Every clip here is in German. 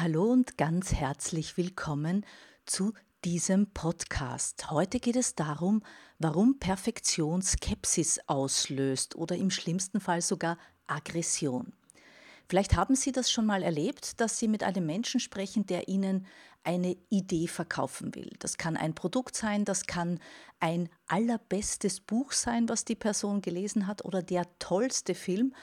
Hallo und ganz herzlich willkommen zu diesem Podcast. Heute geht es darum, warum Perfektion Skepsis auslöst oder im schlimmsten Fall sogar Aggression. Vielleicht haben Sie das schon mal erlebt, dass Sie mit einem Menschen sprechen, der Ihnen eine Idee verkaufen will. Das kann ein Produkt sein, das kann ein allerbestes Buch sein, was die Person gelesen hat oder der tollste Film.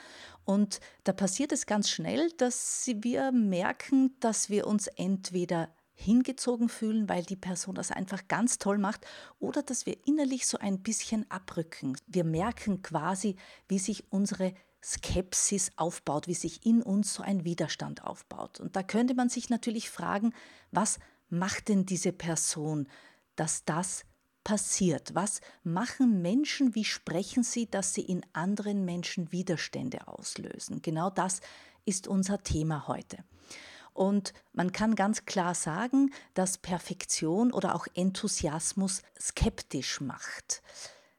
Und da passiert es ganz schnell, dass wir merken, dass wir uns entweder hingezogen fühlen, weil die Person das einfach ganz toll macht oder dass wir innerlich so ein bisschen abrücken. Wir merken quasi, wie sich unsere Skepsis aufbaut, wie sich in uns so ein Widerstand aufbaut. Und da könnte man sich natürlich fragen, was macht denn diese Person, dass das passiert? Was machen Menschen, wie sprechen sie, dass sie in anderen Menschen Widerstände auslösen? Genau das ist unser Thema heute. Und man kann ganz klar sagen, dass Perfektion oder auch Enthusiasmus skeptisch macht.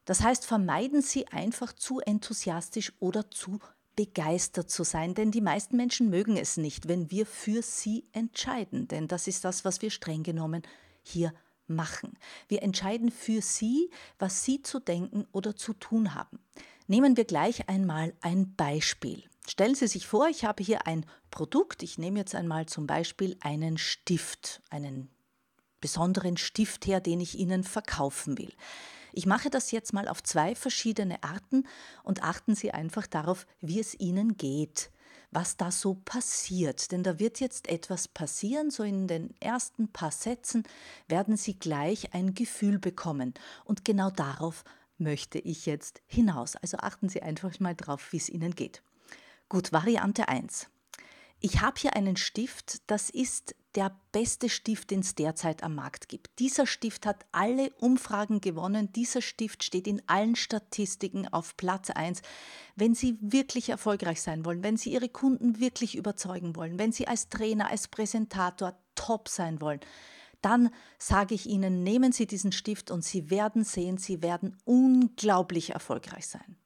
Das heißt, vermeiden Sie einfach zu enthusiastisch oder zu begeistert zu sein, denn die meisten Menschen mögen es nicht, wenn wir für sie entscheiden, denn das ist das, was wir streng genommen hier machen. Wir entscheiden für sie, was sie zu denken oder zu tun haben. Nehmen wir gleich einmal ein Beispiel. Stellen Sie sich vor, ich habe hier ein Produkt. Ich nehme jetzt einmal zum Beispiel einen Stift, einen besonderen Stift her, den ich Ihnen verkaufen will. Ich mache das jetzt mal auf zwei verschiedene Arten und achten Sie einfach darauf, wie es Ihnen geht, was da so passiert. Denn da wird jetzt etwas passieren, so in den ersten paar Sätzen werden Sie gleich ein Gefühl bekommen. Und genau darauf möchte ich jetzt hinaus. Also achten Sie einfach mal drauf, wie es Ihnen geht. Gut, Variante 1. Ich habe hier einen Stift, das ist der beste Stift, den es derzeit am Markt gibt. Dieser Stift hat alle Umfragen gewonnen. Dieser Stift steht in allen Statistiken auf Platz 1. Wenn Sie wirklich erfolgreich sein wollen, wenn Sie Ihre Kunden wirklich überzeugen wollen, wenn Sie als Trainer, als Präsentator top sein wollen, dann sage ich Ihnen, nehmen Sie diesen Stift und Sie werden sehen, Sie werden unglaublich erfolgreich sein.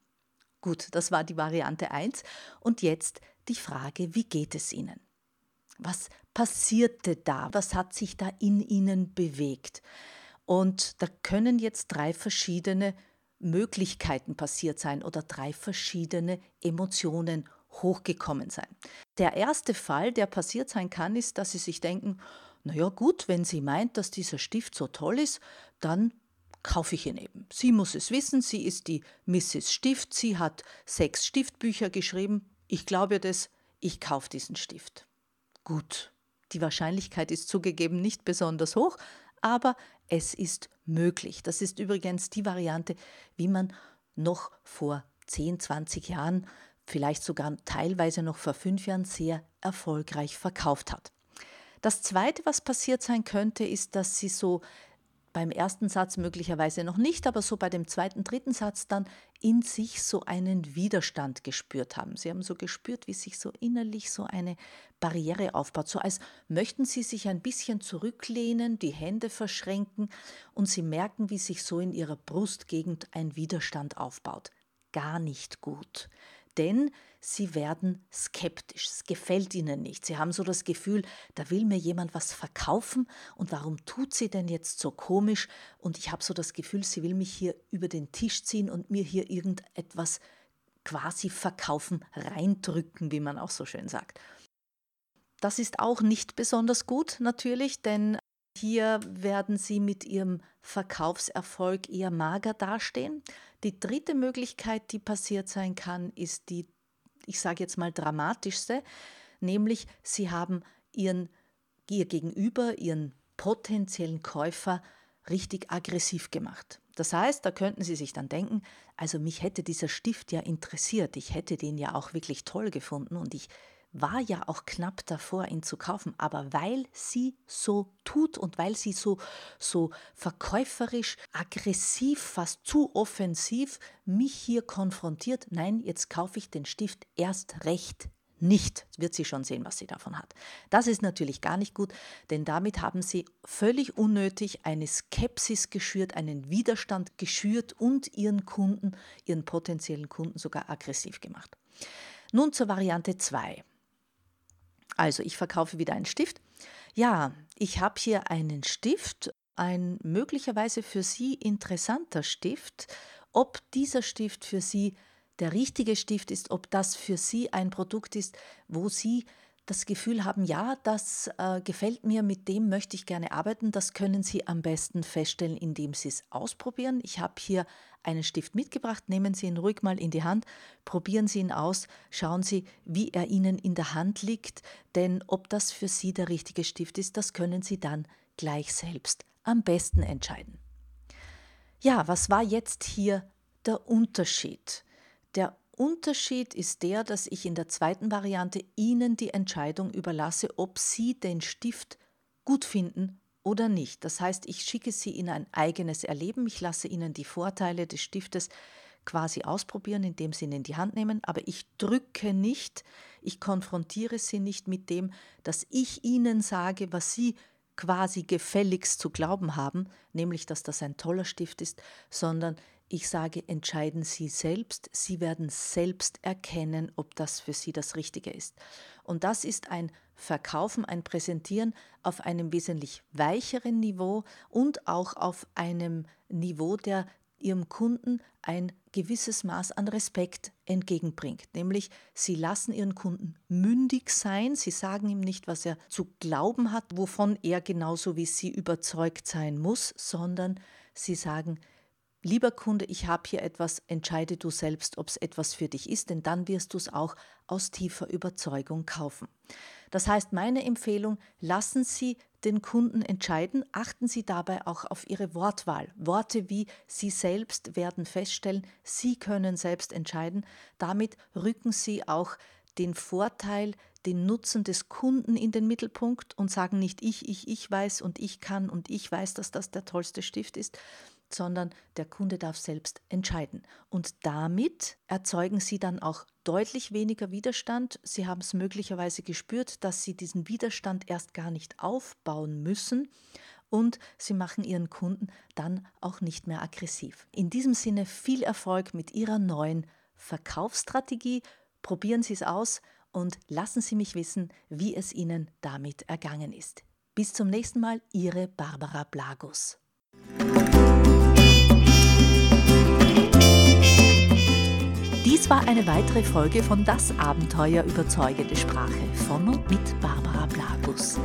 Gut, das war die Variante 1. Und jetzt die Frage, wie geht es Ihnen? Was passierte da? Was hat sich da in Ihnen bewegt? Und da können jetzt drei verschiedene Möglichkeiten passiert sein oder drei verschiedene Emotionen hochgekommen sein. Der erste Fall, der passiert sein kann, ist, dass Sie sich denken, naja gut, wenn sie meint, dass dieser Stift so toll ist, dann kaufe ich ihn eben. Sie muss es wissen, sie ist die Mrs. Stift, sie hat sechs Stiftbücher geschrieben. Ich glaube das, ich kaufe diesen Stift. Gut, die Wahrscheinlichkeit ist zugegeben nicht besonders hoch, aber es ist möglich. Das ist übrigens die Variante, wie man noch vor 10, 20 Jahren, vielleicht sogar teilweise noch vor fünf Jahren sehr erfolgreich verkauft hat. Das Zweite, was passiert sein könnte, ist, dass sie so beim ersten Satz möglicherweise noch nicht, aber so bei dem zweiten, dritten Satz dann in sich so einen Widerstand gespürt haben. Sie haben so gespürt, wie sich so innerlich so eine Barriere aufbaut, so als möchten Sie sich ein bisschen zurücklehnen, die Hände verschränken und Sie merken, wie sich so in Ihrer Brustgegend ein Widerstand aufbaut. Gar nicht gut denn sie werden skeptisch. Es gefällt ihnen nicht. Sie haben so das Gefühl, da will mir jemand was verkaufen und warum tut sie denn jetzt so komisch? Und ich habe so das Gefühl, sie will mich hier über den Tisch ziehen und mir hier irgendetwas quasi verkaufen, reindrücken, wie man auch so schön sagt. Das ist auch nicht besonders gut natürlich, denn hier werden Sie mit Ihrem Verkaufserfolg eher mager dastehen. Die dritte Möglichkeit, die passiert sein kann, ist die, ich sage jetzt mal, dramatischste, nämlich Sie haben Ihren, Ihr Gegenüber, Ihren potenziellen Käufer richtig aggressiv gemacht. Das heißt, da könnten Sie sich dann denken, also mich hätte dieser Stift ja interessiert, ich hätte den ja auch wirklich toll gefunden und ich war ja auch knapp davor, ihn zu kaufen, aber weil sie so tut und weil sie so, so verkäuferisch, aggressiv, fast zu offensiv mich hier konfrontiert, nein, jetzt kaufe ich den Stift erst recht nicht. Jetzt wird sie schon sehen, was sie davon hat. Das ist natürlich gar nicht gut, denn damit haben sie völlig unnötig eine Skepsis geschürt, einen Widerstand geschürt und ihren Kunden, ihren potenziellen Kunden sogar aggressiv gemacht. Nun zur Variante 2. Also, ich verkaufe wieder einen Stift. Ja, ich habe hier einen Stift, ein möglicherweise für Sie interessanter Stift. Ob dieser Stift für Sie der richtige Stift ist, ob das für Sie ein Produkt ist, wo Sie das Gefühl haben, ja, das äh, gefällt mir, mit dem möchte ich gerne arbeiten, das können Sie am besten feststellen, indem Sie es ausprobieren. Ich habe hier einen Stift mitgebracht, nehmen Sie ihn ruhig mal in die Hand, probieren Sie ihn aus, schauen Sie, wie er Ihnen in der Hand liegt, denn ob das für Sie der richtige Stift ist, das können Sie dann gleich selbst am besten entscheiden. Ja, was war jetzt hier der Unterschied? Der Unterschied ist der, dass ich in der zweiten Variante Ihnen die Entscheidung überlasse, ob Sie den Stift gut finden oder nicht. Das heißt, ich schicke Sie in ein eigenes Erleben, ich lasse Ihnen die Vorteile des Stiftes quasi ausprobieren, indem Sie ihn in die Hand nehmen, aber ich drücke nicht, ich konfrontiere Sie nicht mit dem, dass ich Ihnen sage, was Sie quasi gefälligst zu glauben haben, nämlich dass das ein toller Stift ist, sondern ich sage, entscheiden Sie selbst. Sie werden selbst erkennen, ob das für Sie das Richtige ist. Und das ist ein Verkaufen, ein Präsentieren auf einem wesentlich weicheren Niveau und auch auf einem Niveau, der Ihrem Kunden ein gewisses Maß an Respekt entgegenbringt. Nämlich, Sie lassen Ihren Kunden mündig sein, Sie sagen ihm nicht, was er zu glauben hat, wovon er genauso wie Sie überzeugt sein muss, sondern Sie sagen, lieber Kunde, ich habe hier etwas, entscheide du selbst, ob es etwas für dich ist, denn dann wirst du es auch aus tiefer Überzeugung kaufen. Das heißt, meine Empfehlung, lassen Sie den Kunden entscheiden, achten Sie dabei auch auf Ihre Wortwahl. Worte wie Sie selbst werden feststellen, Sie können selbst entscheiden. Damit rücken Sie auch den Vorteil, den Nutzen des Kunden in den Mittelpunkt und sagen nicht ich, ich, ich weiß und ich kann und ich weiß, dass das der tollste Stift ist, sondern der Kunde darf selbst entscheiden. Und damit erzeugen Sie dann auch deutlich weniger Widerstand. Sie haben es möglicherweise gespürt, dass Sie diesen Widerstand erst gar nicht aufbauen müssen und Sie machen Ihren Kunden dann auch nicht mehr aggressiv. In diesem Sinne viel Erfolg mit Ihrer neuen Verkaufsstrategie. Probieren Sie es aus und lassen Sie mich wissen, wie es Ihnen damit ergangen ist. Bis zum nächsten Mal, Ihre Barbara Blagus. Dies war eine weitere Folge von Das Abenteuer überzeugende Sprache von und mit Barbara Blagus.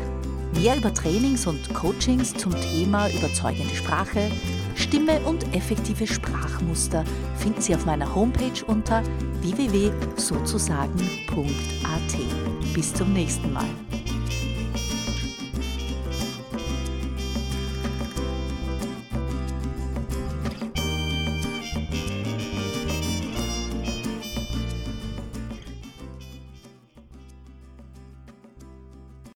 Mehr über Trainings und Coachings zum Thema überzeugende Sprache, Stimme und effektive Sprachmuster finden Sie auf meiner Homepage unter www.sozusagen.at. Bis zum nächsten Mal.